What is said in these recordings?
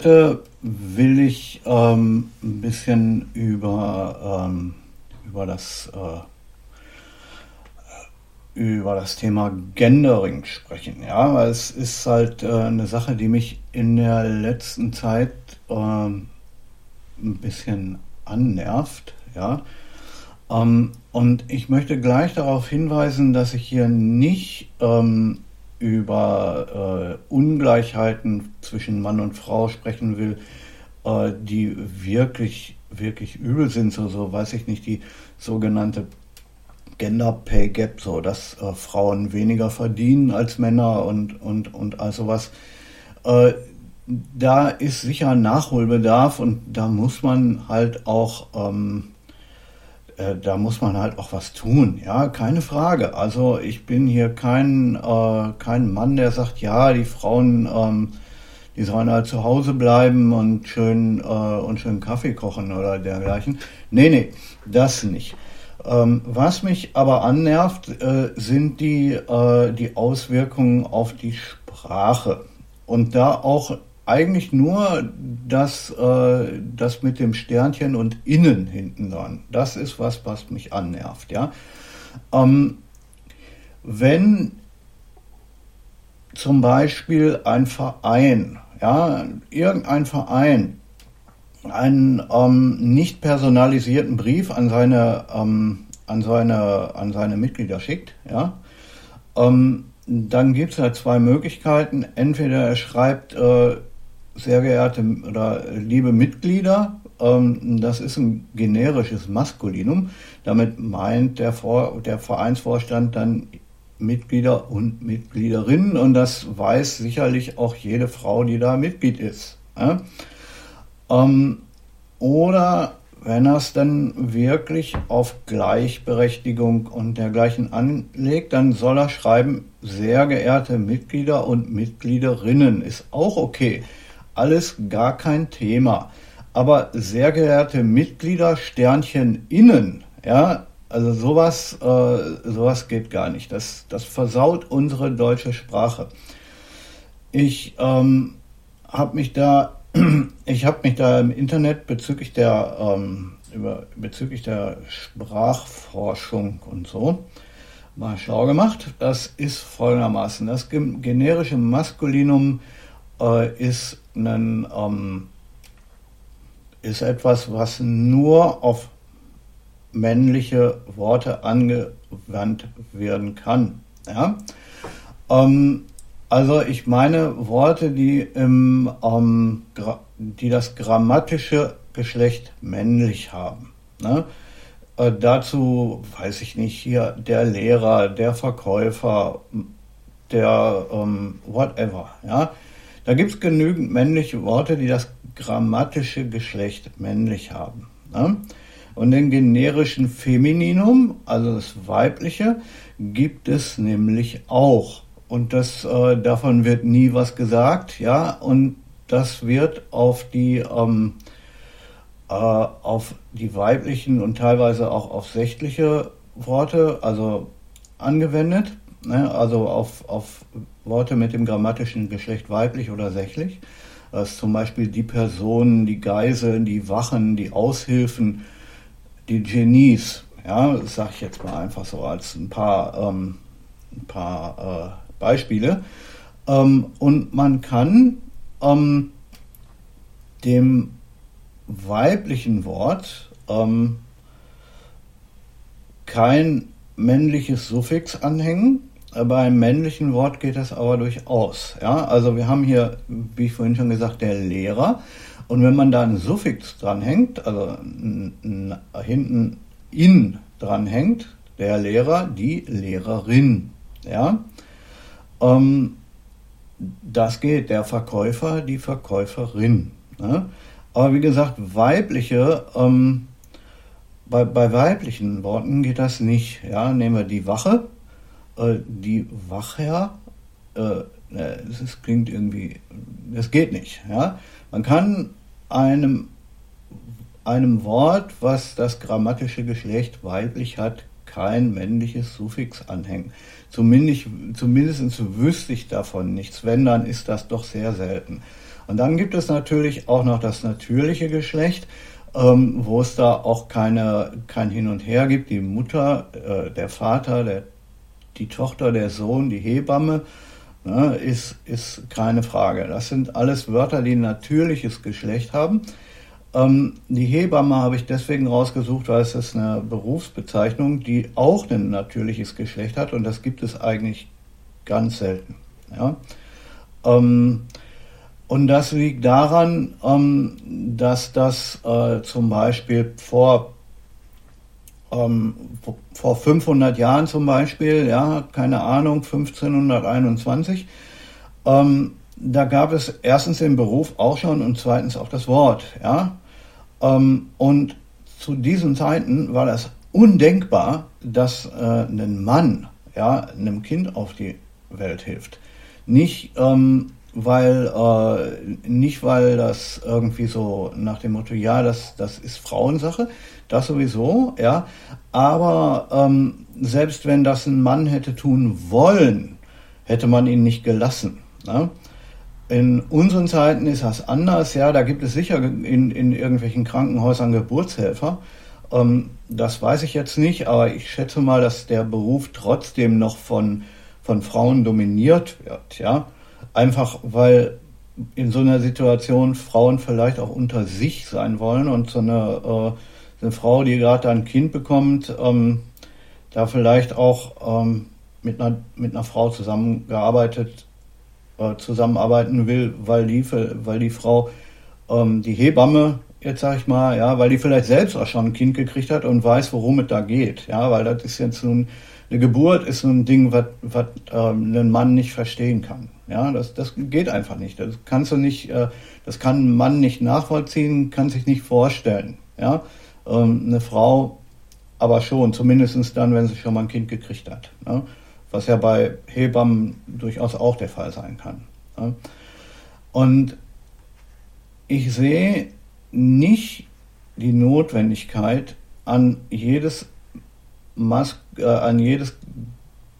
heute will ich ähm, ein bisschen über, ähm, über, das, äh, über das Thema Gendering sprechen. Ja, weil es ist halt äh, eine Sache, die mich in der letzten Zeit äh, ein bisschen annervt. Ja. Ähm, und ich möchte gleich darauf hinweisen, dass ich hier nicht ähm, über äh, Ungleichheiten zwischen Mann und Frau sprechen will, äh, die wirklich, wirklich übel sind, so, so weiß ich nicht, die sogenannte Gender Pay Gap, so dass äh, Frauen weniger verdienen als Männer und, und, und all sowas. Äh, da ist sicher Nachholbedarf und da muss man halt auch ähm, äh, da muss man halt auch was tun, ja, keine Frage. Also ich bin hier kein, äh, kein Mann, der sagt, ja, die Frauen, ähm, die sollen halt zu Hause bleiben und schön, äh, und schön Kaffee kochen oder dergleichen. Nee, nee, das nicht. Ähm, was mich aber annervt, äh, sind die, äh, die Auswirkungen auf die Sprache. Und da auch eigentlich nur das, äh, das mit dem Sternchen und innen hinten dran. Das ist was, was mich annervt. Ja? Ähm, wenn zum Beispiel ein Verein, ja, irgendein Verein, einen ähm, nicht personalisierten Brief an seine, ähm, an seine, an seine Mitglieder schickt, ja, ähm, dann gibt es ja zwei Möglichkeiten. Entweder er schreibt, äh, sehr geehrte oder liebe Mitglieder, ähm, das ist ein generisches Maskulinum. Damit meint der, Vor der Vereinsvorstand dann Mitglieder und Mitgliederinnen und das weiß sicherlich auch jede Frau, die da Mitglied ist. Ja? Ähm, oder wenn er es dann wirklich auf Gleichberechtigung und dergleichen anlegt, dann soll er schreiben, sehr geehrte Mitglieder und Mitgliederinnen. Ist auch okay alles gar kein Thema. Aber sehr geehrte Mitglieder, Sternchen innen, ja, also sowas, äh, sowas geht gar nicht. Das, das versaut unsere deutsche Sprache. Ich ähm, habe mich da, ich habe mich da im Internet bezüglich der ähm, über, bezüglich der Sprachforschung und so mal schlau gemacht. Das ist folgendermaßen: Das generische Maskulinum äh, ist ein, ähm, ist etwas, was nur auf männliche Worte angewandt werden kann. Ja? Ähm, also ich meine Worte, die, im, ähm, die das grammatische Geschlecht männlich haben. Ne? Äh, dazu weiß ich nicht, hier der Lehrer, der Verkäufer, der ähm, whatever. Ja? Da gibt es genügend männliche Worte, die das grammatische Geschlecht männlich haben. Ne? Und den generischen Femininum, also das weibliche, gibt es nämlich auch. Und das, äh, davon wird nie was gesagt, ja, und das wird auf die, ähm, äh, auf die weiblichen und teilweise auch auf sächliche Worte, also angewendet, ne? also auf, auf Worte mit dem grammatischen Geschlecht weiblich oder sächlich. Das ist zum Beispiel die Personen, die Geiseln, die Wachen, die Aushilfen, die Genies. Ja, das sage ich jetzt mal einfach so als ein paar, ähm, ein paar äh, Beispiele. Ähm, und man kann ähm, dem weiblichen Wort ähm, kein männliches Suffix anhängen, beim männlichen Wort geht das aber durchaus. Ja? Also wir haben hier, wie ich vorhin schon gesagt, der Lehrer. Und wenn man da ein Suffix dranhängt, also hinten in dranhängt, der Lehrer, die Lehrerin. Ja? Ähm, das geht, der Verkäufer, die Verkäuferin. Ne? Aber wie gesagt, weibliche, ähm, bei, bei weiblichen Worten geht das nicht. Ja? Nehmen wir die Wache, äh, die Wachherr, äh, das klingt irgendwie, das geht nicht. Ja? Man kann einem, einem Wort, was das grammatische Geschlecht weiblich hat, kein männliches Suffix anhängen. Zumindest, zumindest wüsste ich davon nichts. Wenn, dann ist das doch sehr selten. Und dann gibt es natürlich auch noch das natürliche Geschlecht, ähm, wo es da auch keine, kein Hin und Her gibt. Die Mutter, äh, der Vater, der, die Tochter, der Sohn, die Hebamme, ne, ist, ist keine Frage. Das sind alles Wörter, die ein natürliches Geschlecht haben. Ähm, die Hebamme habe ich deswegen rausgesucht, weil es ist eine Berufsbezeichnung, die auch ein natürliches Geschlecht hat und das gibt es eigentlich ganz selten. Ja? Ähm, und das liegt daran, ähm, dass das äh, zum Beispiel vor, ähm, vor 500 Jahren zum Beispiel, ja, keine Ahnung, 1521, ähm, da gab es erstens den Beruf auch schon und zweitens auch das Wort, ja. Ähm, und zu diesen Zeiten war das undenkbar, dass äh, ein Mann, ja, einem Kind auf die Welt hilft. Nicht, ähm, weil äh, nicht weil das irgendwie so nach dem Motto ja das das ist Frauensache das sowieso ja. Aber ähm, selbst wenn das ein Mann hätte tun wollen hätte man ihn nicht gelassen ne? in unseren Zeiten ist das anders ja. Da gibt es sicher in, in irgendwelchen Krankenhäusern Geburtshelfer. Ähm, das weiß ich jetzt nicht aber ich schätze mal dass der Beruf trotzdem noch von von Frauen dominiert wird ja. Einfach weil in so einer Situation Frauen vielleicht auch unter sich sein wollen und so eine, äh, eine Frau, die gerade ein Kind bekommt, ähm, da vielleicht auch ähm, mit, einer, mit einer Frau zusammengearbeitet, äh, zusammenarbeiten will, weil die, weil die Frau ähm, die Hebamme, jetzt sag ich mal, ja, weil die vielleicht selbst auch schon ein Kind gekriegt hat und weiß, worum es da geht, ja, weil das ist jetzt nun eine Geburt ist so ein Ding, was ähm, ein Mann nicht verstehen kann. Ja, das, das geht einfach nicht. Das kannst du nicht, äh, das kann ein Mann nicht nachvollziehen, kann sich nicht vorstellen. Ja, ähm, eine Frau aber schon, zumindest dann, wenn sie schon mal ein Kind gekriegt hat. Ne? Was ja bei Hebammen durchaus auch der Fall sein kann. Ne? Und ich sehe nicht die Notwendigkeit, an jedes Mas äh, an jedes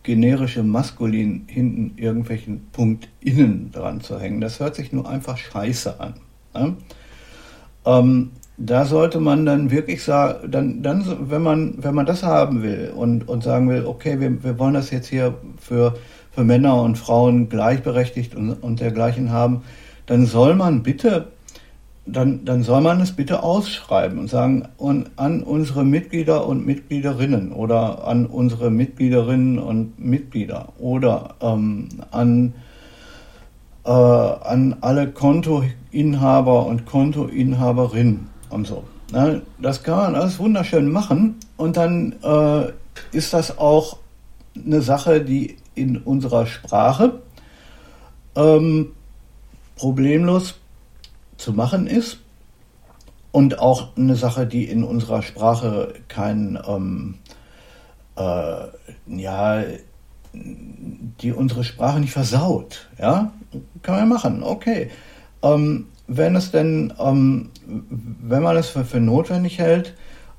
generische Maskulin hinten irgendwelchen Punkt innen dran zu hängen. Das hört sich nur einfach scheiße an. Ne? Ähm, da sollte man dann wirklich sagen, dann, dann, wenn man, wenn man das haben will und, und sagen will, okay, wir, wir wollen das jetzt hier für, für Männer und Frauen gleichberechtigt und, und dergleichen haben, dann soll man bitte dann, dann soll man es bitte ausschreiben und sagen und an unsere Mitglieder und Mitgliederinnen oder an unsere Mitgliederinnen und Mitglieder oder ähm, an, äh, an alle Kontoinhaber und Kontoinhaberinnen und so. Ne? Das kann man alles wunderschön machen und dann äh, ist das auch eine Sache, die in unserer Sprache ähm, problemlos zu machen ist und auch eine Sache, die in unserer Sprache kein, ähm, äh, ja, die unsere Sprache nicht versaut. Ja, kann man machen, okay. Ähm, wenn es denn, ähm, wenn man es für, für notwendig hält,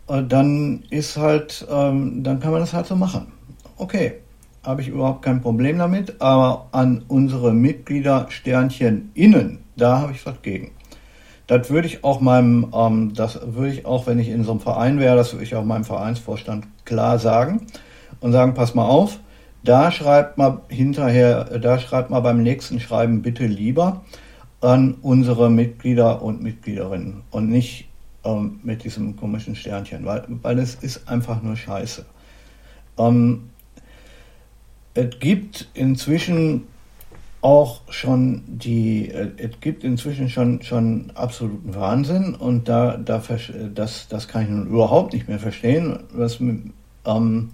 äh, dann ist halt, ähm, dann kann man das halt so machen. Okay, habe ich überhaupt kein Problem damit, aber an unsere Mitglieder Sternchen innen, da habe ich was gegen. Das würde ich auch meinem, ähm, das würde ich auch, wenn ich in so einem Verein wäre, das würde ich auch meinem Vereinsvorstand klar sagen und sagen, pass mal auf, da schreibt mal hinterher, da schreibt mal beim nächsten Schreiben bitte lieber an unsere Mitglieder und Mitgliederinnen und nicht ähm, mit diesem komischen Sternchen, weil, weil es ist einfach nur Scheiße. Ähm, es gibt inzwischen auch schon die, äh, es gibt inzwischen schon, schon absoluten Wahnsinn und da, da das, das kann ich nun überhaupt nicht mehr verstehen, was ähm,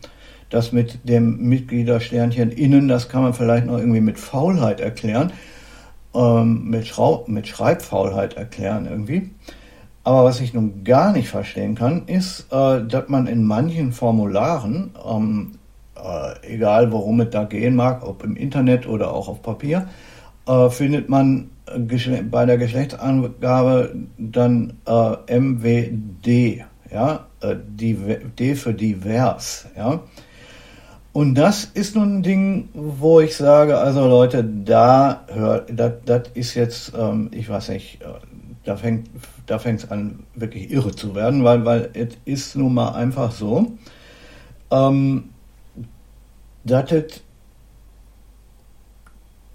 das mit dem Mitgliedersternchen innen, das kann man vielleicht noch irgendwie mit Faulheit erklären, ähm, mit, Schrau mit Schreibfaulheit erklären irgendwie. Aber was ich nun gar nicht verstehen kann, ist, äh, dass man in manchen Formularen ähm, äh, egal worum es da gehen mag, ob im Internet oder auch auf Papier, äh, findet man bei der Geschlechtsangabe dann äh, MWD, ja, äh, die, D für divers, ja. Und das ist nun ein Ding, wo ich sage, also Leute, da hört, das ist jetzt, ähm, ich weiß nicht, äh, da fängt da es an, wirklich irre zu werden, weil, weil es ist nun mal einfach so, ähm, dass es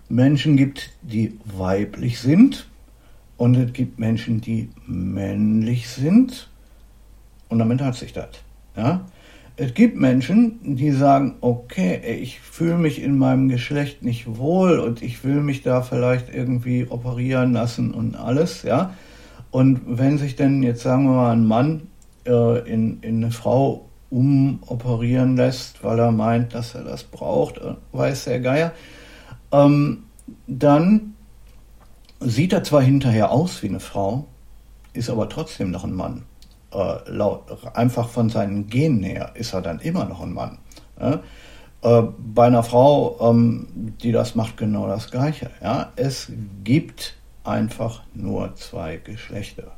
Menschen gibt, die weiblich sind und es gibt Menschen, die männlich sind und damit hat sich das. Ja? Es gibt Menschen, die sagen, okay, ich fühle mich in meinem Geschlecht nicht wohl und ich will mich da vielleicht irgendwie operieren lassen und alles, ja. Und wenn sich denn jetzt sagen wir mal ein Mann äh, in, in eine Frau umoperieren lässt, weil er meint, dass er das braucht, äh, weiß der Geier, ähm, dann sieht er zwar hinterher aus wie eine Frau, ist aber trotzdem noch ein Mann äh, laut, einfach von seinen Genen her ist er dann immer noch ein Mann. Ja? Äh, bei einer Frau, ähm, die das macht, genau das Gleiche. Es gibt einfach nur zwei Geschlechter.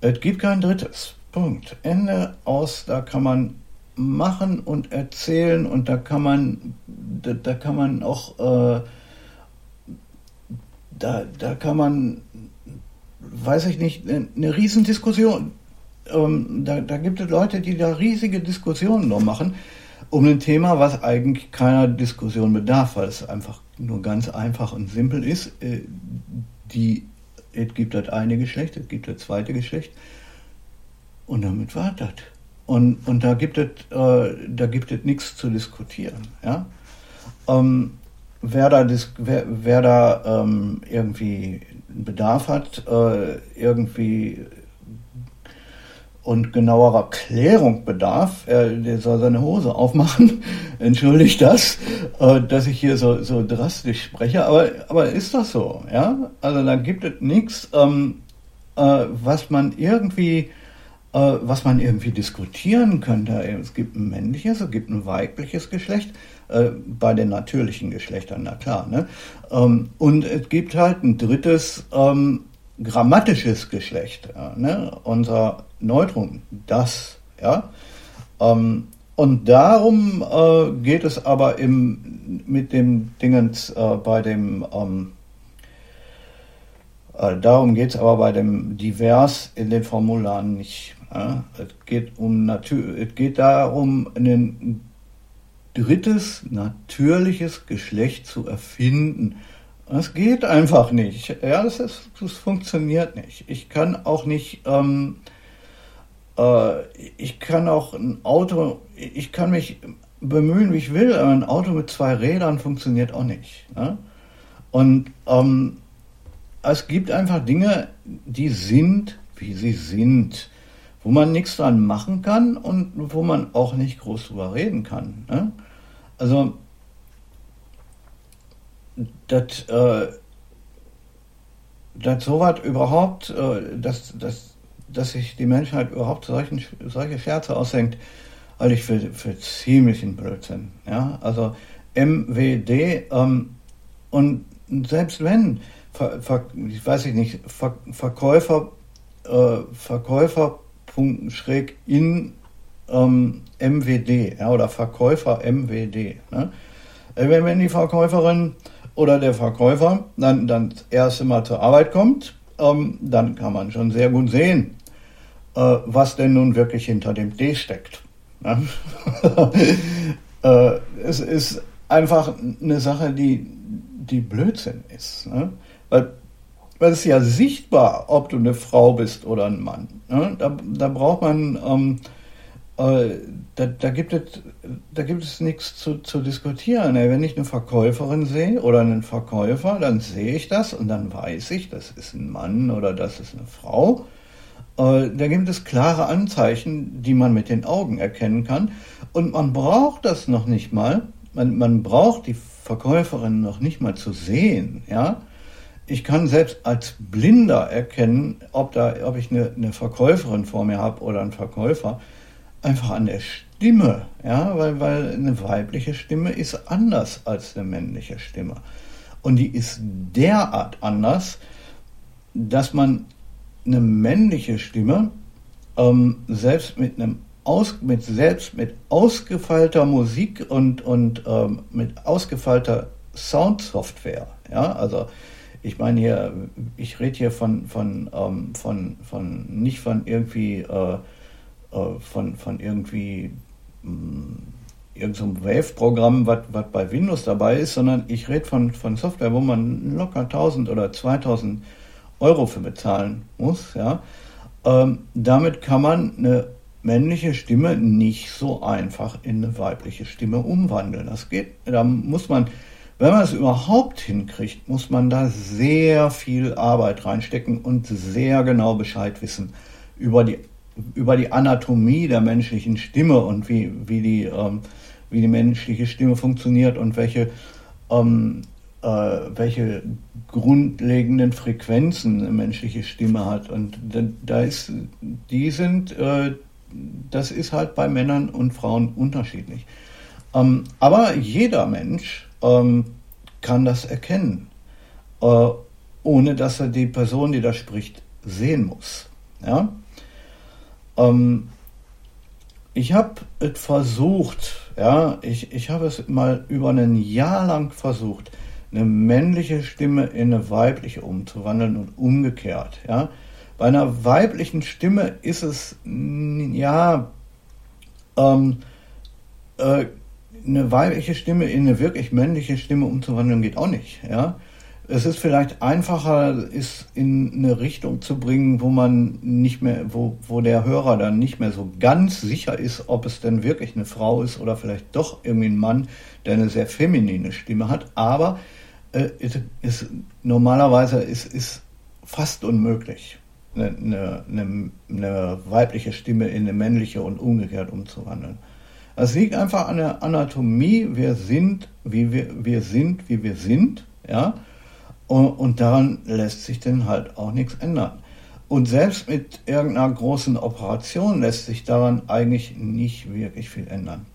Es gibt kein drittes. Punkt. Ende aus. Da kann man machen und erzählen und da kann man, da, kann man auch, äh, da, da kann man, weiß ich nicht, eine Riesendiskussion ähm, da, da, gibt es Leute, die da riesige Diskussionen noch machen um ein Thema, was eigentlich keiner Diskussion bedarf, weil es einfach nur ganz einfach und simpel ist. Äh, die, es gibt das eine Geschlecht, es gibt das zweite Geschlecht und damit war das. Und, und da gibt es äh, da gibt es nichts zu diskutieren. Ja? Ähm, wer da, wer, wer da ähm, irgendwie Bedarf hat, äh, irgendwie und genauerer Klärung bedarf, er, der soll seine Hose aufmachen. Entschuldigt das, äh, dass ich hier so, so drastisch spreche, aber, aber ist das so? Ja? Also da gibt es nichts, ähm, äh, was man irgendwie äh, was man irgendwie diskutieren könnte. Es gibt ein männliches, es gibt ein weibliches Geschlecht, äh, bei den natürlichen Geschlechtern, na klar. Ne? Ähm, und es gibt halt ein drittes ähm, grammatisches Geschlecht. Ja, ne? Unser Neutrum, das, ja. Ähm, und darum äh, geht es aber im, mit dem Dingens äh, bei dem, ähm, äh, darum geht es aber bei dem Divers in den Formularen nicht. Ja? Es, geht um es geht darum, ein drittes natürliches Geschlecht zu erfinden. Das geht einfach nicht. Ja, das, ist, das funktioniert nicht. Ich kann auch nicht ähm, äh, ich kann auch ein Auto, ich kann mich bemühen, wie ich will, aber ein Auto mit zwei Rädern funktioniert auch nicht. Ne? Und ähm, es gibt einfach Dinge, die sind, wie sie sind, wo man nichts dran machen kann und wo man auch nicht groß drüber reden kann. Ne? Also, dass äh, sowas überhaupt, äh, dass, dass dass sich die Menschheit überhaupt solchen, solche Scherze ausdenkt, halte ich für, für ziemlichen Blödsinn. Ja? Also MWD ähm, und selbst wenn, ver, ver, ich weiß nicht, ver, Verkäufer, äh, Verkäufer schräg in ähm, MWD ja, oder Verkäufer MWD. Ne? Äh, wenn, wenn die Verkäuferin oder der Verkäufer dann, dann das erste Mal zur Arbeit kommt, ähm, dann kann man schon sehr gut sehen, äh, was denn nun wirklich hinter dem D steckt. Ne? äh, es ist einfach eine Sache, die, die Blödsinn ist. Ne? Weil, weil es ja sichtbar, ob du eine Frau bist oder ein Mann. Ne? Da, da braucht man, ähm, äh, da, da, gibt es, da gibt es nichts zu, zu diskutieren. Wenn ich eine Verkäuferin sehe oder einen Verkäufer, dann sehe ich das und dann weiß ich, das ist ein Mann oder das ist eine Frau. Äh, da gibt es klare Anzeichen, die man mit den Augen erkennen kann. Und man braucht das noch nicht mal. Man, man braucht die Verkäuferin noch nicht mal zu sehen. Ja? Ich kann selbst als Blinder erkennen, ob, da, ob ich eine, eine Verkäuferin vor mir habe oder einen Verkäufer, einfach an der Stimme, ja, weil, weil eine weibliche Stimme ist anders als eine männliche Stimme. Und die ist derart anders, dass man eine männliche Stimme ähm, selbst mit einem aus, mit selbst mit ausgefeilter Musik und, und ähm, mit ausgefeilter Soundsoftware, ja, also ich meine hier, ich rede hier von, von, ähm, von, von, nicht von irgendwie, äh, äh, von, von irgendwie, mm, irgendeinem Wave-Programm, was bei Windows dabei ist, sondern ich rede von, von Software, wo man locker 1000 oder 2000 Euro für bezahlen muss, ja. Ähm, damit kann man eine männliche Stimme nicht so einfach in eine weibliche Stimme umwandeln. Das geht, da muss man, wenn man es überhaupt hinkriegt, muss man da sehr viel Arbeit reinstecken und sehr genau Bescheid wissen über die, über die Anatomie der menschlichen Stimme und wie, wie, die, ähm, wie die menschliche Stimme funktioniert und welche, ähm, äh, welche grundlegenden Frequenzen eine menschliche Stimme hat. Und da ist, die sind, äh, das ist halt bei Männern und Frauen unterschiedlich. Ähm, aber jeder Mensch ähm, kann das erkennen, äh, ohne dass er die Person, die da spricht, sehen muss. Ja? Ähm, ich habe es versucht, ja, ich, ich habe es mal über ein Jahr lang versucht, eine männliche Stimme in eine weibliche umzuwandeln und umgekehrt. Ja? Bei einer weiblichen Stimme ist es, ja, ähm, äh, eine weibliche Stimme in eine wirklich männliche Stimme umzuwandeln geht auch nicht. Ja? Es ist vielleicht einfacher, es in eine Richtung zu bringen, wo man nicht mehr, wo, wo der Hörer dann nicht mehr so ganz sicher ist, ob es denn wirklich eine Frau ist oder vielleicht doch irgendwie ein Mann, der eine sehr feminine Stimme hat. Aber äh, ist, normalerweise ist, ist fast unmöglich eine, eine, eine, weibliche Stimme in eine männliche und umgekehrt umzuwandeln. Es liegt einfach an der Anatomie, wir sind, wie wir, wir sind, wie wir sind, ja, und, daran lässt sich dann halt auch nichts ändern. Und selbst mit irgendeiner großen Operation lässt sich daran eigentlich nicht wirklich viel ändern.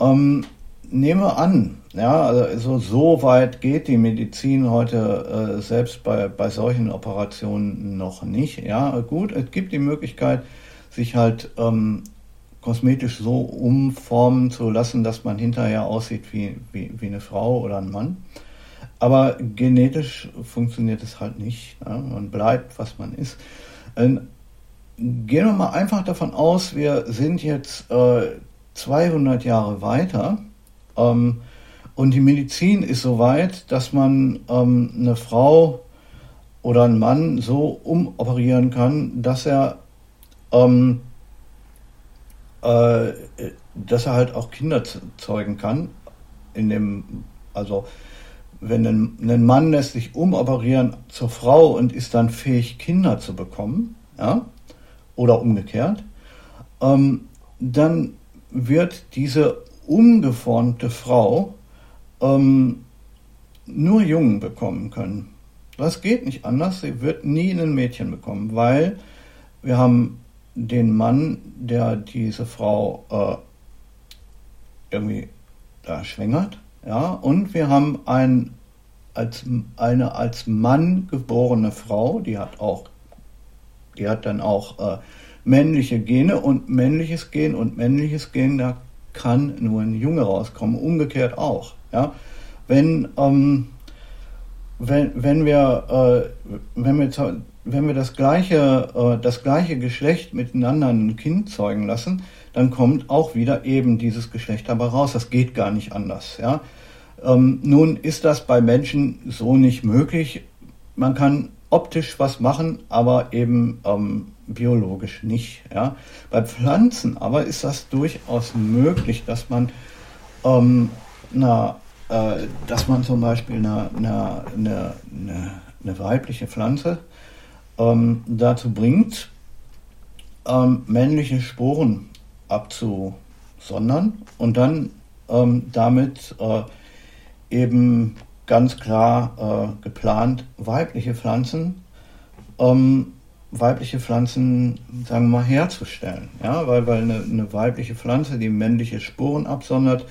Ähm, nehme an, ja, also so weit geht die Medizin heute äh, selbst bei, bei solchen Operationen noch nicht. Ja, gut, es gibt die Möglichkeit, sich halt ähm, kosmetisch so umformen zu lassen, dass man hinterher aussieht wie, wie, wie eine Frau oder ein Mann. Aber genetisch funktioniert es halt nicht. Ja? Man bleibt, was man ist. Ähm, gehen wir mal einfach davon aus, wir sind jetzt äh, 200 Jahre weiter ähm, und die Medizin ist so weit, dass man ähm, eine Frau oder einen Mann so umoperieren kann, dass er, ähm, äh, dass er halt auch Kinder zeugen kann. In dem, also wenn ein, ein Mann lässt sich umoperieren zur Frau und ist dann fähig, Kinder zu bekommen, ja, oder umgekehrt, ähm, dann wird diese umgeformte Frau ähm, nur Jungen bekommen können. Das geht nicht anders. Sie wird nie ein Mädchen bekommen, weil wir haben den Mann, der diese Frau äh, irgendwie da schwängert, ja, und wir haben ein, als, eine als Mann geborene Frau, die hat auch, die hat dann auch äh, männliche Gene und männliches Gen und männliches Gen, da kann nur ein Junge rauskommen, umgekehrt auch. Ja? Wenn, ähm, wenn, wenn, wir, äh, wenn, wir, wenn wir das gleiche, äh, das gleiche Geschlecht miteinander ein Kind zeugen lassen, dann kommt auch wieder eben dieses Geschlecht dabei raus. Das geht gar nicht anders. Ja? Ähm, nun ist das bei Menschen so nicht möglich. Man kann optisch was machen, aber eben ähm, biologisch nicht. Ja. Bei Pflanzen aber ist das durchaus möglich, dass man, ähm, na, äh, dass man zum Beispiel eine, eine, eine, eine weibliche Pflanze ähm, dazu bringt, ähm, männliche Sporen abzusondern und dann ähm, damit äh, eben ganz klar äh, geplant weibliche Pflanzen ähm, weibliche Pflanzen, sagen wir mal, herzustellen. Ja, weil, weil eine, eine weibliche Pflanze, die männliche Spuren absondert,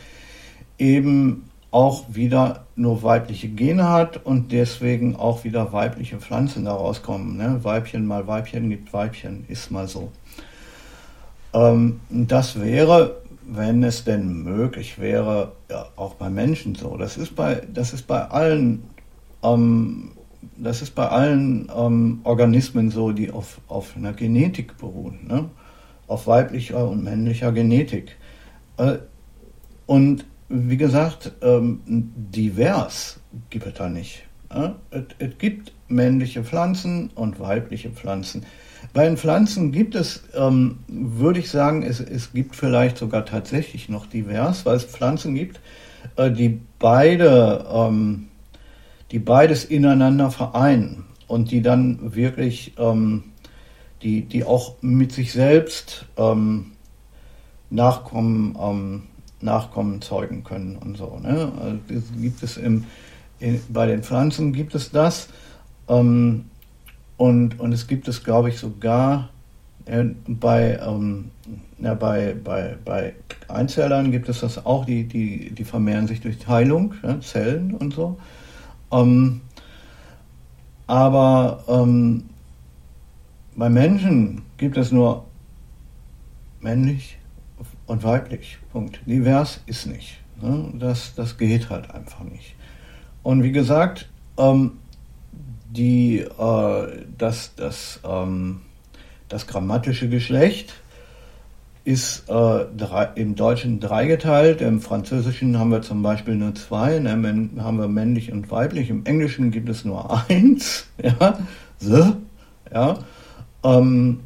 eben auch wieder nur weibliche Gene hat und deswegen auch wieder weibliche Pflanzen daraus kommen. Ne? Weibchen mal Weibchen gibt Weibchen, ist mal so. Ähm, das wäre, wenn es denn möglich wäre, ja, auch bei Menschen so. Das ist bei, das ist bei allen ähm, das ist bei allen ähm, Organismen so, die auf, auf einer Genetik beruhen, ne? auf weiblicher und männlicher Genetik. Äh, und wie gesagt, ähm, divers gibt es da nicht. Äh? Es, es, gibt männliche Pflanzen und weibliche Pflanzen. Bei den Pflanzen gibt es, ähm, würde ich sagen, es, es gibt vielleicht sogar tatsächlich noch divers, weil es Pflanzen gibt, äh, die beide ähm, die beides ineinander vereinen und die dann wirklich, ähm, die, die auch mit sich selbst ähm, Nachkommen, ähm, Nachkommen zeugen können und so. Ne? Also gibt es im, in, bei den Pflanzen gibt es das ähm, und, und es gibt es, glaube ich, sogar äh, bei, ähm, ja, bei, bei, bei Einzellern gibt es das auch, die, die, die vermehren sich durch Teilung, ja, Zellen und so. Ähm, aber ähm, bei Menschen gibt es nur männlich und weiblich. Punkt. Divers ist nicht. Ne? Das, das geht halt einfach nicht. Und wie gesagt, ähm, die, äh, das, das, ähm, das grammatische Geschlecht ist äh, drei, im Deutschen dreigeteilt, im Französischen haben wir zum Beispiel nur zwei, ne, haben wir männlich und weiblich, im Englischen gibt es nur eins, ja, the, ja, ähm,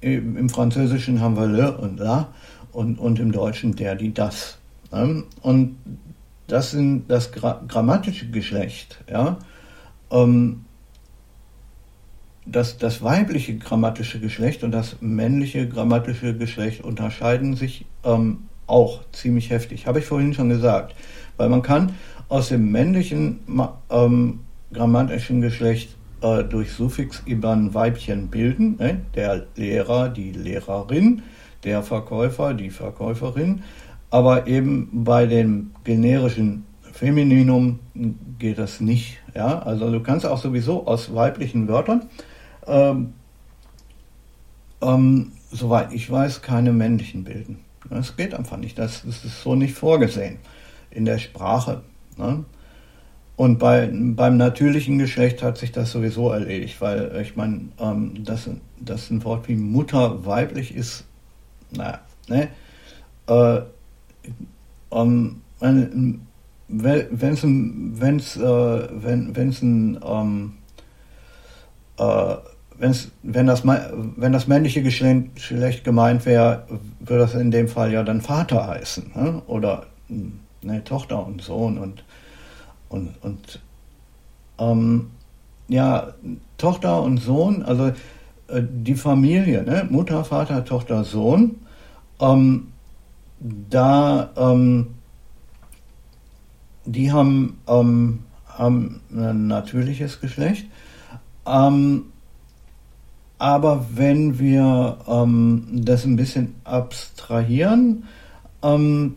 im, im, Französischen haben wir le und la und, und im Deutschen der, die, das. Ne? Und das sind das gra grammatische Geschlecht, ja, ähm, das, das weibliche grammatische Geschlecht und das männliche grammatische Geschlecht unterscheiden sich ähm, auch ziemlich heftig. Habe ich vorhin schon gesagt. Weil man kann aus dem männlichen ähm, grammatischen Geschlecht äh, durch Suffix ein Weibchen bilden. Ne? Der Lehrer, die Lehrerin, der Verkäufer, die Verkäuferin. Aber eben bei dem generischen Femininum geht das nicht. Ja? Also du kannst auch sowieso aus weiblichen Wörtern ähm, ähm, soweit ich weiß, keine männlichen bilden. Das geht einfach nicht. Das, das ist so nicht vorgesehen in der Sprache. Ne? Und bei, beim natürlichen Geschlecht hat sich das sowieso erledigt, weil ich meine, ähm, dass, dass ein Wort wie Mutter weiblich ist, naja, ne? Äh, ähm, wenn es wenn's, äh, wenn, wenn's ein ähm, äh, wenn's, wenn, das, wenn das männliche Geschlecht gemeint wäre, würde das in dem Fall ja dann Vater heißen. Ne? Oder ne, Tochter und Sohn und, und, und ähm, ja, Tochter und Sohn, also äh, die Familie, ne? Mutter, Vater, Tochter, Sohn, ähm, da ähm, die haben, ähm, haben ein natürliches Geschlecht. Ähm, aber wenn wir ähm, das ein bisschen abstrahieren, ähm,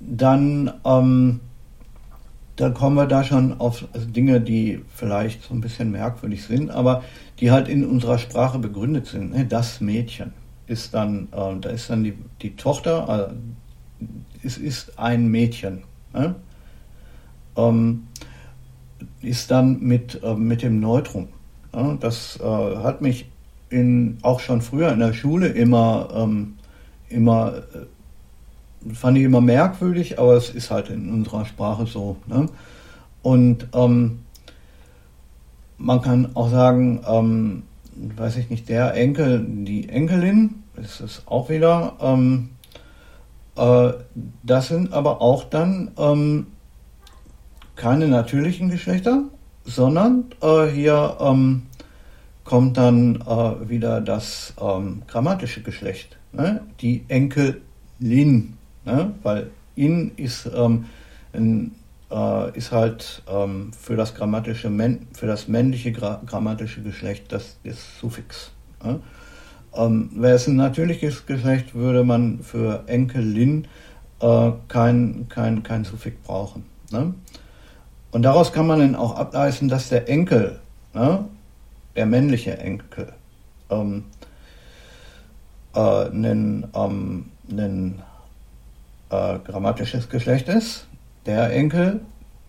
dann, ähm, dann kommen wir da schon auf Dinge, die vielleicht so ein bisschen merkwürdig sind, aber die halt in unserer Sprache begründet sind. Ne? Das Mädchen ist dann, äh, da ist dann die, die Tochter, äh, es ist ein Mädchen. Ähm, ist dann mit, äh, mit dem Neutrum das äh, hat mich in, auch schon früher in der Schule immer, ähm, immer äh, fand ich immer merkwürdig, aber es ist halt in unserer Sprache so. Ne? Und ähm, man kann auch sagen, ähm, weiß ich nicht, der Enkel, die Enkelin, ist es auch wieder. Ähm, äh, das sind aber auch dann ähm, keine natürlichen Geschlechter, sondern äh, hier ähm, kommt dann äh, wieder das ähm, grammatische Geschlecht, ne? die Enkelin, ne? weil in ist ähm, ein, äh, ist halt ähm, für das grammatische für das männliche gra grammatische Geschlecht das, das Suffix. Ja? Ähm, Wäre es ein natürliches Geschlecht, würde man für Enkelin äh, kein, kein, kein Suffix brauchen. Ne? Und daraus kann man dann auch ableiten, dass der Enkel, ne, der männliche Enkel, ähm, äh, ein, ähm, äh, grammatisches Geschlecht ist, der Enkel,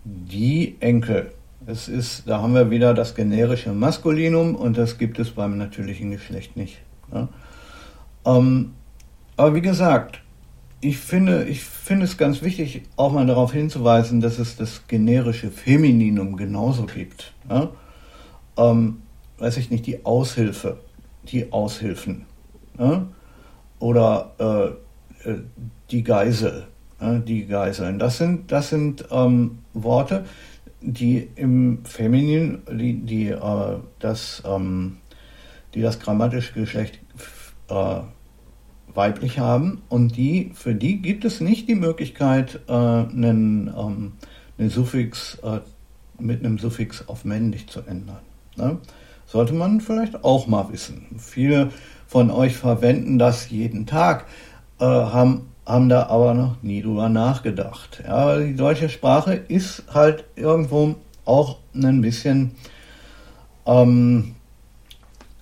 die Enkel. Es ist, da haben wir wieder das generische Maskulinum und das gibt es beim natürlichen Geschlecht nicht. Ne? Ähm, aber wie gesagt, ich finde, ich finde es ganz wichtig, auch mal darauf hinzuweisen, dass es das generische Femininum genauso gibt. Ja? Ähm, weiß ich nicht, die Aushilfe, die Aushilfen. Ja? Oder äh, äh die Geisel, ja? die Geiseln. Das sind, das sind ähm, Worte, die im Feminin, die, die, äh, das, ähm, die das grammatische Geschlecht äh, weiblich haben und die, für die gibt es nicht die Möglichkeit, äh, einen, ähm, einen Suffix äh, mit einem Suffix auf männlich zu ändern. Ne? Sollte man vielleicht auch mal wissen. Viele von euch verwenden das jeden Tag, äh, haben, haben da aber noch nie drüber nachgedacht. Ja, die deutsche Sprache ist halt irgendwo auch ein bisschen, ähm,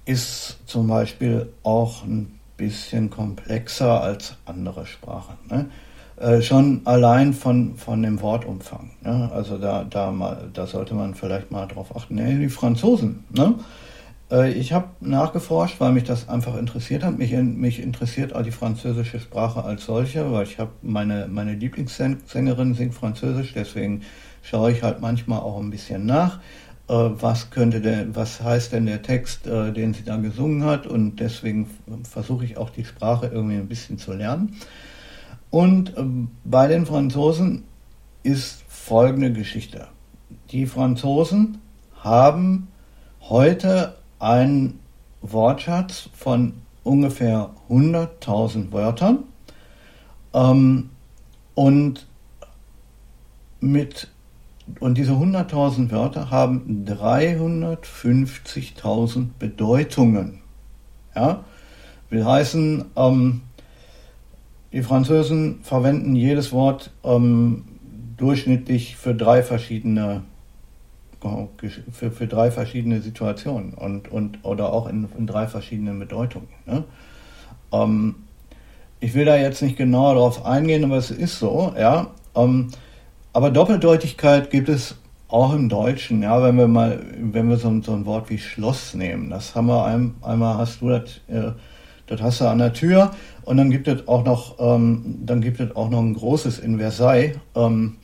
ist zum Beispiel auch ein bisschen komplexer als andere Sprachen. Ne? Äh, schon allein von, von dem Wortumfang. Ne? Also da, da, mal, da sollte man vielleicht mal drauf achten. Ne, die Franzosen. Ne? Äh, ich habe nachgeforscht, weil mich das einfach interessiert hat. Mich, mich interessiert auch die französische Sprache als solche, weil ich habe meine, meine Lieblingssängerin singt Französisch, deswegen schaue ich halt manchmal auch ein bisschen nach. Äh, was könnte der, was heißt denn der Text, äh, den sie da gesungen hat und deswegen versuche ich auch die Sprache irgendwie ein bisschen zu lernen. Und ähm, bei den Franzosen ist folgende Geschichte. Die Franzosen haben heute einen Wortschatz von ungefähr 100.000 Wörtern ähm, und mit und diese 100.000 Wörter haben 350.000 Bedeutungen. Ja? Will heißen, ähm, die Französen verwenden jedes Wort ähm, durchschnittlich für drei verschiedene für, für drei verschiedene Situationen und, und oder auch in, in drei verschiedenen Bedeutungen. Ne? Ähm, ich will da jetzt nicht genauer darauf eingehen, aber es ist so, ja. Ähm, aber Doppeldeutigkeit gibt es auch im Deutschen, ja, wenn wir mal, wenn wir so, so ein Wort wie Schloss nehmen, das haben wir ein, einmal hast du das, äh, das hast du an der Tür und dann gibt es auch noch, ähm, dann gibt es auch noch ein großes in Versailles. Ähm,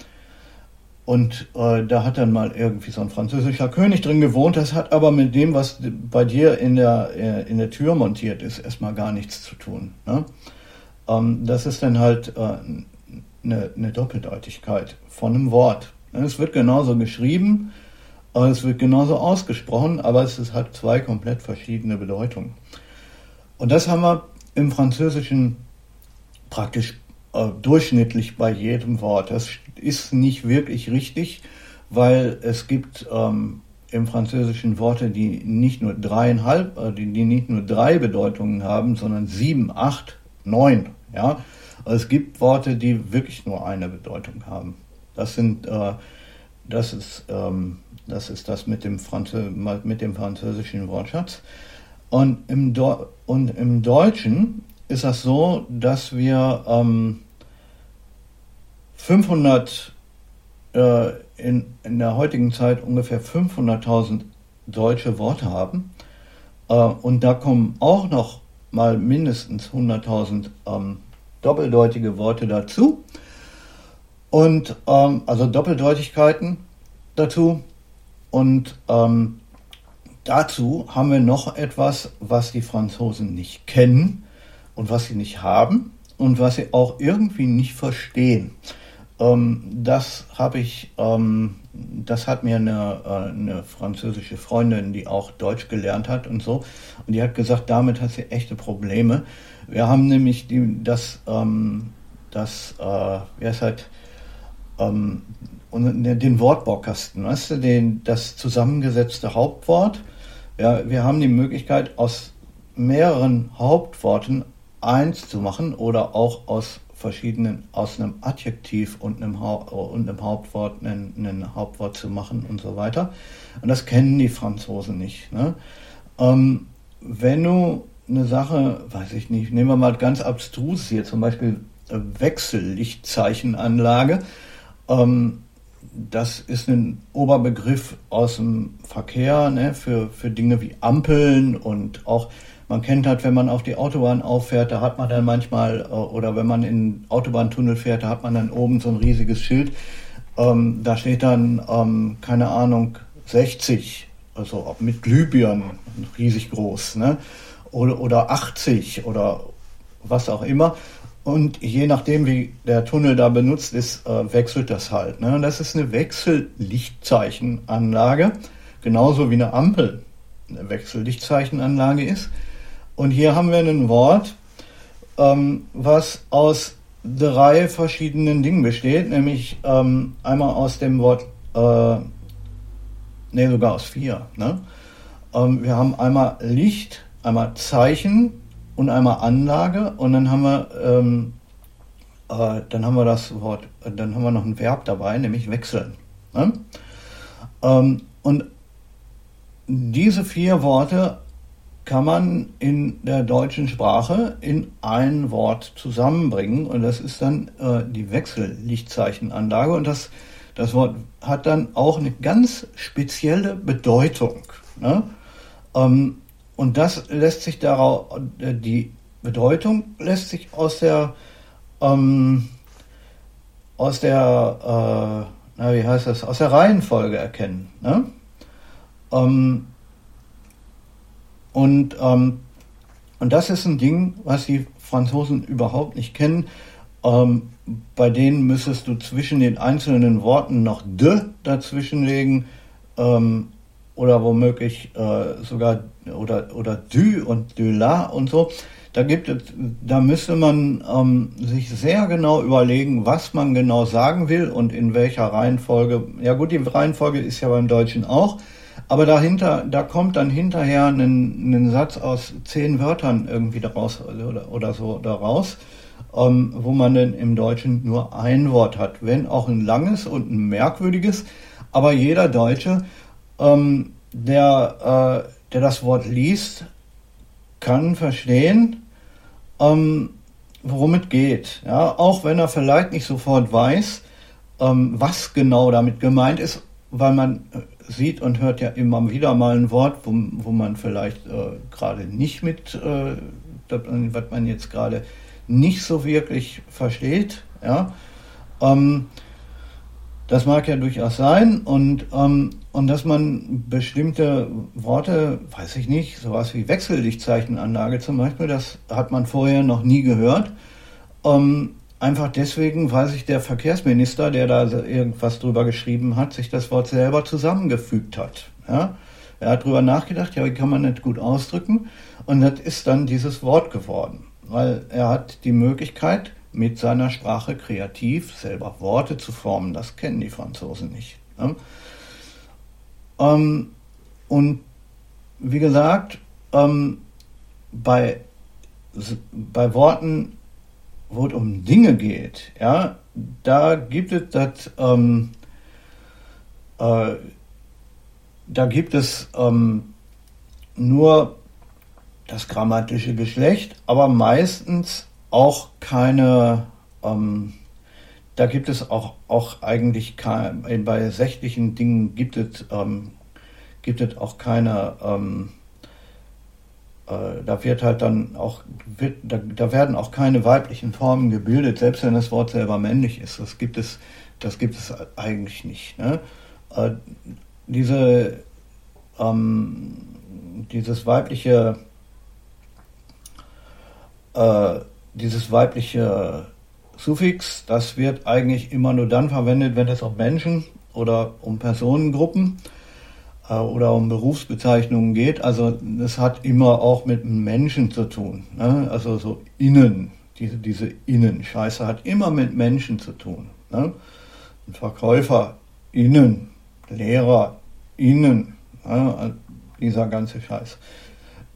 und äh, da hat dann mal irgendwie so ein französischer König drin gewohnt. Das hat aber mit dem, was bei dir in der, äh, in der Tür montiert ist, erstmal gar nichts zu tun. Ne? Ähm, das ist dann halt äh, eine, eine Doppeldeutigkeit von einem Wort. Es wird genauso geschrieben, es wird genauso ausgesprochen, aber es hat zwei komplett verschiedene Bedeutungen. Und das haben wir im Französischen praktisch äh, durchschnittlich bei jedem Wort. Das ist nicht wirklich richtig, weil es gibt ähm, im Französischen Worte, die nicht nur dreieinhalb, äh, die, die nicht nur drei Bedeutungen haben, sondern sieben, acht, neun. Ja, es gibt Worte, die wirklich nur eine Bedeutung haben. Das sind, äh, das ist, ähm, das ist das mit dem, Franzö mit dem französischen Wortschatz. Und im, und im Deutschen ist das so, dass wir ähm, 500 äh, in, in der heutigen Zeit ungefähr 500.000 deutsche Worte haben. Äh, und da kommen auch noch mal mindestens 100.000 ähm, doppeldeutige Worte dazu und ähm, also Doppeldeutigkeiten dazu und ähm, dazu haben wir noch etwas, was die Franzosen nicht kennen und was sie nicht haben und was sie auch irgendwie nicht verstehen. Ähm, das habe ich, ähm, das hat mir eine, äh, eine französische Freundin, die auch Deutsch gelernt hat und so, und die hat gesagt, damit hat sie echte Probleme. Wir haben nämlich die, das, ähm, das, äh, wie heißt halt, ähm, und den Wortbaukasten, weißt du, den, das zusammengesetzte Hauptwort. Ja, wir haben die Möglichkeit, aus mehreren Hauptworten eins zu machen oder auch aus verschiedenen, aus einem Adjektiv und einem, und einem Hauptwort ein, ein, Hauptwort zu machen und so weiter. Und das kennen die Franzosen nicht. Ne? Ähm, wenn du eine Sache, weiß ich nicht, nehmen wir mal ganz abstrus hier, zum Beispiel Wechsellichtzeichenanlage. Ähm, das ist ein Oberbegriff aus dem Verkehr ne, für, für Dinge wie Ampeln und auch man kennt halt, wenn man auf die Autobahn auffährt, da hat man dann manchmal, äh, oder wenn man in Autobahntunnel fährt, da hat man dann oben so ein riesiges Schild. Ähm, da steht dann, ähm, keine Ahnung, 60, also mit Glühbirnen, riesig groß, ne? Oder, oder 80 oder was auch immer. Und je nachdem, wie der Tunnel da benutzt ist, äh, wechselt das halt. Ne? Das ist eine Wechsellichtzeichenanlage, genauso wie eine Ampel eine Wechsellichtzeichenanlage ist. Und hier haben wir ein Wort, ähm, was aus drei verschiedenen Dingen besteht, nämlich ähm, einmal aus dem Wort, äh, nee, sogar aus vier. Ne? Ähm, wir haben einmal Licht, einmal Zeichen und einmal Anlage und dann haben wir, ähm, äh, dann haben wir das Wort, dann haben wir noch ein Verb dabei, nämlich wechseln. Ne? Ähm, und diese vier Worte kann man in der deutschen Sprache in ein Wort zusammenbringen und das ist dann äh, die Wechsellichtzeichenanlage und das, das Wort hat dann auch eine ganz spezielle Bedeutung. Ne? Ähm, und das lässt sich daraus, äh, die Bedeutung lässt sich aus der, ähm, aus der, äh, na, wie heißt das, aus der Reihenfolge erkennen. Ne? Ähm, und, ähm, und das ist ein Ding, was die Franzosen überhaupt nicht kennen. Ähm, bei denen müsstest du zwischen den einzelnen Worten noch de dazwischenlegen ähm, oder womöglich äh, sogar oder, oder du und de la und so. Da gibt es, da müsste man ähm, sich sehr genau überlegen, was man genau sagen will und in welcher Reihenfolge. Ja gut, die Reihenfolge ist ja beim Deutschen auch, aber dahinter, da kommt dann hinterher ein, Satz aus zehn Wörtern irgendwie daraus oder, oder so daraus, ähm, wo man dann im Deutschen nur ein Wort hat, wenn auch ein langes und ein merkwürdiges. Aber jeder Deutsche, ähm, der, äh, der das Wort liest, kann verstehen, ähm, worum es geht. Ja, auch wenn er vielleicht nicht sofort weiß, ähm, was genau damit gemeint ist, weil man sieht und hört ja immer wieder mal ein Wort, wo, wo man vielleicht äh, gerade nicht mit, äh, was man jetzt gerade nicht so wirklich versteht. Ja? Ähm, das mag ja durchaus sein und, ähm, und dass man bestimmte Worte, weiß ich nicht, sowas wie Wechsellichtzeichenanlage zum Beispiel, das hat man vorher noch nie gehört. Ähm, Einfach deswegen, weil sich der Verkehrsminister, der da irgendwas drüber geschrieben hat, sich das Wort selber zusammengefügt hat. Ja? Er hat drüber nachgedacht, ja, wie kann man das gut ausdrücken? Und das ist dann dieses Wort geworden, weil er hat die Möglichkeit, mit seiner Sprache kreativ selber Worte zu formen. Das kennen die Franzosen nicht. Ja? Ähm, und wie gesagt, ähm, bei, bei Worten wo es um Dinge geht, ja, da gibt es das, ähm, äh, da gibt es ähm, nur das grammatische Geschlecht, aber meistens auch keine, ähm, da gibt es auch, auch eigentlich keine, bei sächlichen Dingen gibt es, ähm, gibt es auch keine, ähm, äh, da wird halt dann auch, wird, da, da, werden auch keine weiblichen Formen gebildet, selbst wenn das Wort selber männlich ist. Das gibt es, das gibt es eigentlich nicht. Ne? Äh, diese, ähm, dieses weibliche, äh, dieses weibliche Suffix, das wird eigentlich immer nur dann verwendet, wenn es um Menschen oder um Personengruppen äh, oder um Berufsbezeichnungen geht. Also es hat immer auch mit Menschen zu tun. Ne? Also so innen, diese, diese Innen-Scheiße hat immer mit Menschen zu tun. Ne? Verkäufer innen, Lehrer, innen, ja, dieser ganze Scheiß.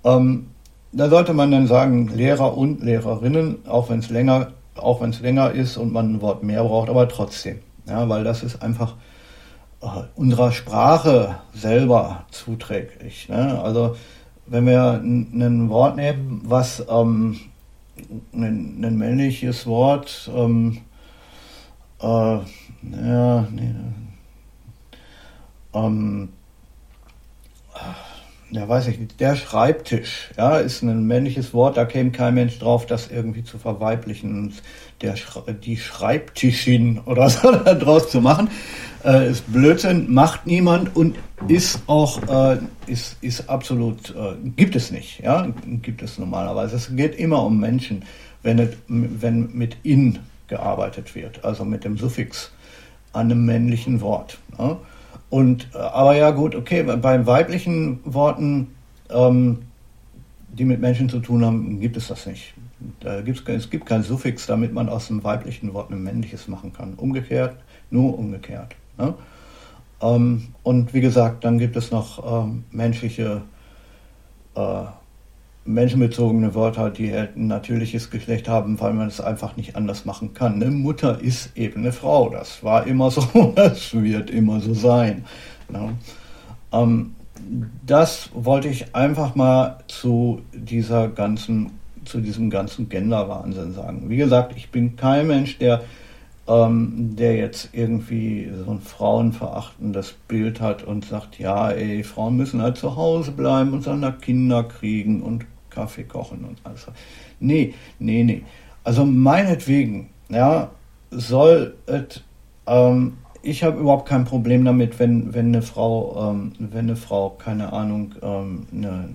Ähm, da sollte man dann sagen Lehrer und Lehrerinnen, auch wenn es länger, auch wenn es länger ist und man ein Wort mehr braucht, aber trotzdem, ja, weil das ist einfach äh, unserer Sprache selber zuträglich. Ne? Also wenn wir ein Wort nehmen, was ähm, ein, männliches Wort, ähm, äh, ja, nee, ähm, ja, weiß ich nicht, der Schreibtisch, ja, ist ein männliches Wort, da käme kein Mensch drauf, das irgendwie zu verweiblichen, der, die Schreibtischin oder so daraus zu machen, äh, ist Blödsinn, macht niemand und ist auch, äh, ist, ist absolut, äh, gibt es nicht, ja, gibt es normalerweise. Es geht immer um Menschen, wenn, es, wenn mit in gearbeitet wird, also mit dem Suffix an einem männlichen Wort. Ja? Und, äh, aber ja gut, okay, bei weiblichen Worten, ähm, die mit Menschen zu tun haben, gibt es das nicht. Da gibt's, es gibt kein Suffix, damit man aus dem weiblichen Wort ein männliches machen kann. Umgekehrt, nur umgekehrt. Ne? Ähm, und wie gesagt, dann gibt es noch ähm, menschliche äh, menschenbezogene Wörter, die ein natürliches Geschlecht haben, weil man es einfach nicht anders machen kann. Eine Mutter ist eben eine Frau. Das war immer so, das wird immer so sein. Ja. Ähm, das wollte ich einfach mal zu dieser ganzen, zu diesem ganzen Gender-Wahnsinn sagen. Wie gesagt, ich bin kein Mensch, der ähm, der jetzt irgendwie so ein frauenverachtendes Bild hat und sagt, ja, ey, Frauen müssen halt zu Hause bleiben und seine Kinder kriegen und Kaffee kochen und alles. Nee, nee, nee. Also meinetwegen, ja, soll es, ähm, ich habe überhaupt kein Problem damit, wenn, wenn eine Frau, ähm, wenn eine Frau, keine Ahnung, ähm, eine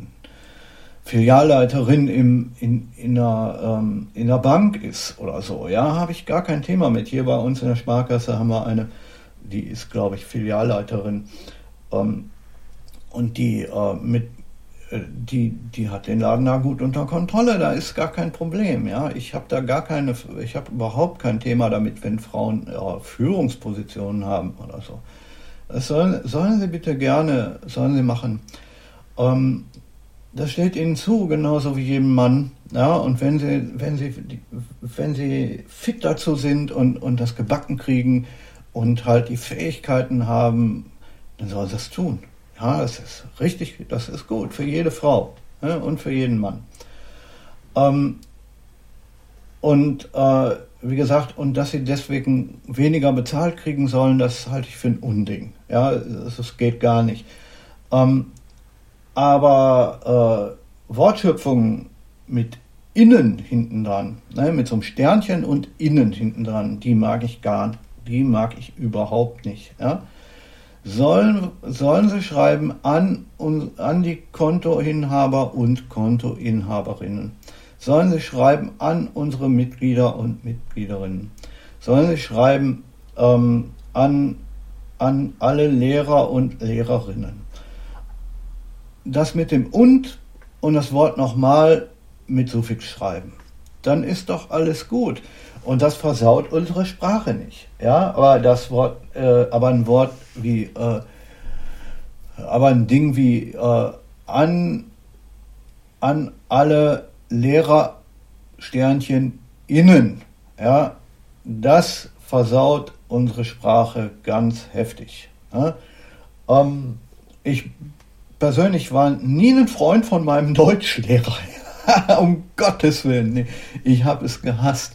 Filialleiterin im, in, in, einer, ähm, in einer Bank ist oder so, ja, habe ich gar kein Thema mit. Hier bei uns in der Sparkasse haben wir eine, die ist, glaube ich, Filialleiterin ähm, und die äh, mit die, die hat den Laden da gut unter Kontrolle, da ist gar kein Problem. Ja, ich habe da gar keine, ich habe überhaupt kein Thema damit, wenn Frauen äh, Führungspositionen haben oder so. Das sollen, sollen sie bitte gerne, sollen sie machen. Ähm, das steht ihnen zu, genauso wie jedem Mann. Ja, und wenn sie, wenn sie, wenn sie fit dazu sind und, und das gebacken kriegen und halt die Fähigkeiten haben, dann sollen sie das tun. Ja, das ist richtig, das ist gut für jede Frau ja, und für jeden Mann. Ähm, und äh, wie gesagt, und dass sie deswegen weniger bezahlt kriegen sollen, das halte ich für ein Unding. Ja, das, das geht gar nicht. Ähm, aber äh, Wortschöpfungen mit innen hinten dran, ne, mit so einem Sternchen und innen hinten dran, die mag ich gar, die mag ich überhaupt nicht. Ja sollen, sollen sie schreiben an, an die Kontoinhaber und Kontoinhaberinnen. Sollen sie schreiben an unsere Mitglieder und Mitgliederinnen. Sollen sie schreiben ähm, an, an alle Lehrer und Lehrerinnen. Das mit dem und und das Wort nochmal mit Suffix schreiben. Dann ist doch alles gut. Und das versaut unsere Sprache nicht. Ja, aber das Wort, äh, aber ein Wort wie, äh, aber ein Ding wie äh, an, an alle Lehrer Sternchen innen, ja, das versaut unsere Sprache ganz heftig. Ja. Ähm, ich persönlich war nie ein Freund von meinem Deutschlehrer. um Gottes Willen, ich habe es gehasst.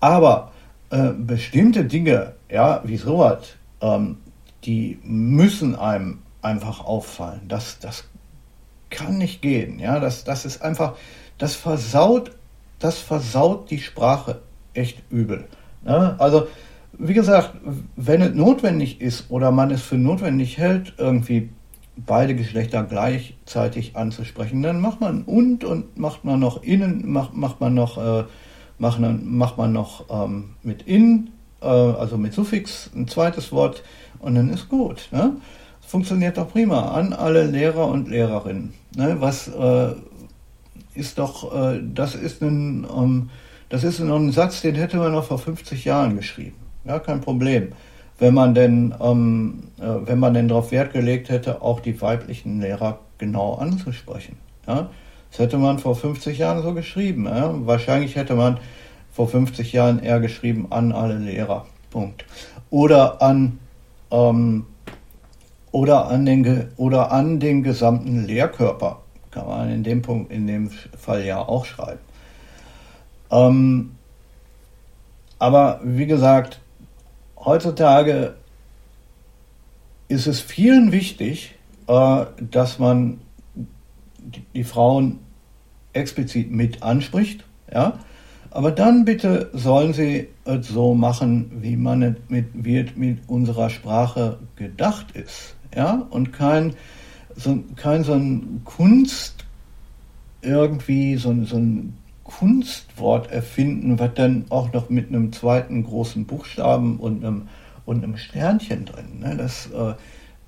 Aber äh, bestimmte Dinge, ja, wie sowas, ähm, die müssen einem einfach auffallen. Das, das kann nicht gehen. Ja, das, das ist einfach, das versaut, das versaut die Sprache echt übel. Ne? Also, wie gesagt, wenn es notwendig ist oder man es für notwendig hält, irgendwie beide Geschlechter gleichzeitig anzusprechen, dann macht man und und macht man noch innen, macht, macht man noch äh, macht, macht man noch ähm, mit in, äh, also mit Suffix, ein zweites Wort und dann ist gut. Ne? Funktioniert doch prima an alle Lehrer und Lehrerinnen. Ne? Was äh, ist doch, äh, das ist ein, ähm, das ist noch ein Satz, den hätte man noch vor 50 Jahren geschrieben. Ja, kein Problem. wenn man denn, ähm, äh, wenn man denn darauf Wert gelegt hätte, auch die weiblichen Lehrer genau anzusprechen. Ja? Das hätte man vor 50 Jahren so geschrieben. Ja? Wahrscheinlich hätte man vor 50 Jahren eher geschrieben an alle Lehrer. Punkt. Oder an ähm, oder an den oder an den gesamten Lehrkörper kann man in dem Punkt in dem Fall ja auch schreiben. Ähm, aber wie gesagt, heutzutage ist es vielen wichtig, äh, dass man die, die, Frauen explizit mit anspricht, ja. Aber dann bitte sollen sie es so machen, wie man es mit, es mit unserer Sprache gedacht ist, ja, und kein so, kein so ein Kunst irgendwie so, so ein Kunstwort erfinden, was dann auch noch mit einem zweiten großen Buchstaben und einem, und einem Sternchen drin. Ne? Das, äh,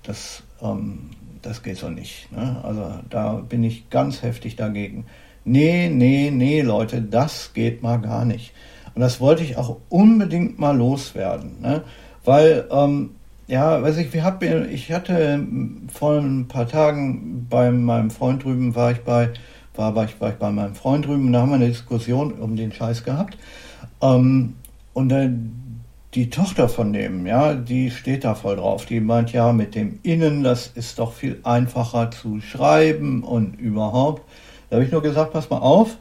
das, ähm, das geht so nicht. Ne? Also da bin ich ganz heftig dagegen. Nee, nee, nee, Leute, das geht mal gar nicht. Und das wollte ich auch unbedingt mal loswerden. Ne? Weil, ähm, ja, weiß ich, wir hab, ich hatte vor ein paar Tagen bei meinem Freund drüben, war ich bei war, war, ich, war ich bei meinem Freund drüben da haben wir eine Diskussion um den Scheiß gehabt. Ähm, und dann die Tochter von dem, ja, die steht da voll drauf. Die meint, ja, mit dem Innen, das ist doch viel einfacher zu schreiben und überhaupt. Da habe ich nur gesagt, pass mal auf,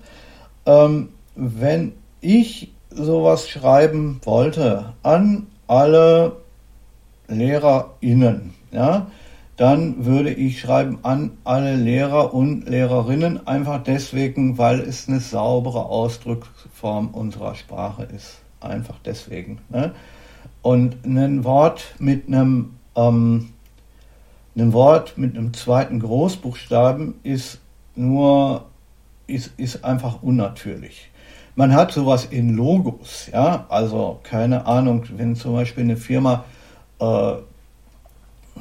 ähm, wenn ich sowas schreiben wollte an alle LehrerInnen, ja, dann würde ich schreiben an alle Lehrer und Lehrerinnen, einfach deswegen, weil es eine saubere Ausdrucksform unserer Sprache ist. Einfach deswegen. Ne? Und ein Wort mit einem, ähm, ein Wort mit einem zweiten Großbuchstaben ist nur, ist, ist einfach unnatürlich. Man hat sowas in Logos, ja, also keine Ahnung, wenn zum Beispiel eine Firma äh,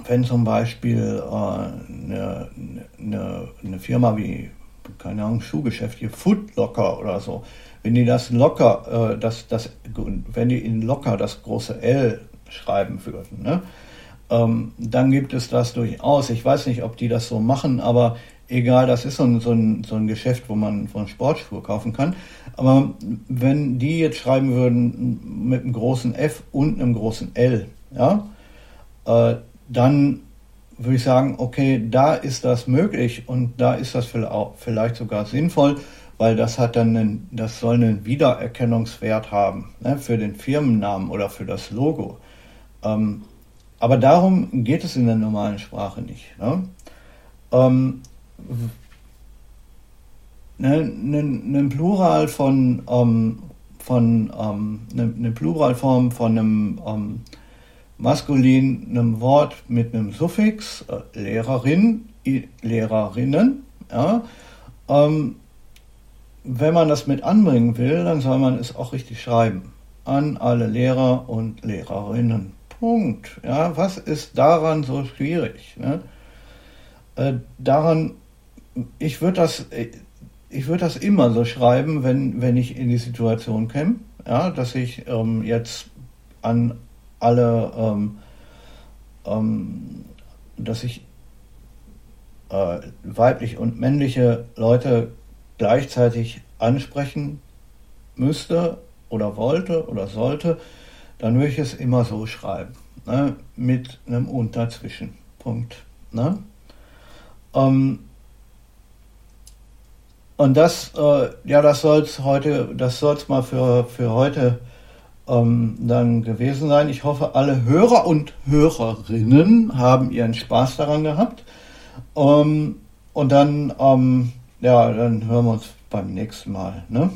wenn zum Beispiel äh, eine, eine, eine, Firma wie, keine Ahnung, Schuhgeschäft hier, Footlocker oder so, wenn die das locker, äh, das, das, wenn die in locker das große L schreiben würden, ne? Ähm, dann gibt es das durchaus. Ich weiß nicht, ob die das so machen, aber egal, das ist so ein, so ein, so ein Geschäft, wo man von Sportschuhe kaufen kann. Aber wenn die jetzt schreiben würden mit einem großen F und einem großen L, ja, äh, dann würde ich sagen, okay, da ist das möglich und da ist das vielleicht sogar sinnvoll, weil das hat dann einen, das soll einen Wiedererkennungswert haben ne, für den Firmennamen oder für das Logo. Ähm, aber darum geht es in der normalen Sprache nicht. Ne? Ähm, ein ne, Plural von, ähm, von ähm, eine, eine Pluralform von einem maskulin einem Wort mit einem Suffix, äh, Lehrerin, Lehrerinnen. Ja, ähm, wenn man das mit anbringen will, dann soll man es auch richtig schreiben. An alle Lehrer und Lehrerinnen. Punkt. Ja, was ist daran so schwierig? Ne? Äh, daran, ich würde das, ich würde das immer so schreiben, wenn, wenn ich in die Situation käme, ja, dass ich ähm, jetzt an alle, ähm, ähm, dass ich äh, weibliche und männliche Leute gleichzeitig ansprechen müsste oder wollte oder sollte, dann würde ich es immer so schreiben, ne, mit einem Unterzwischenpunkt. Ne? Ähm, und das, äh, ja, das soll es heute, das soll mal für, für heute ähm, dann gewesen sein. Ich hoffe, alle Hörer und Hörerinnen haben ihren Spaß daran gehabt. Ähm, und dann, ähm, ja, dann hören wir uns beim nächsten Mal. Ne?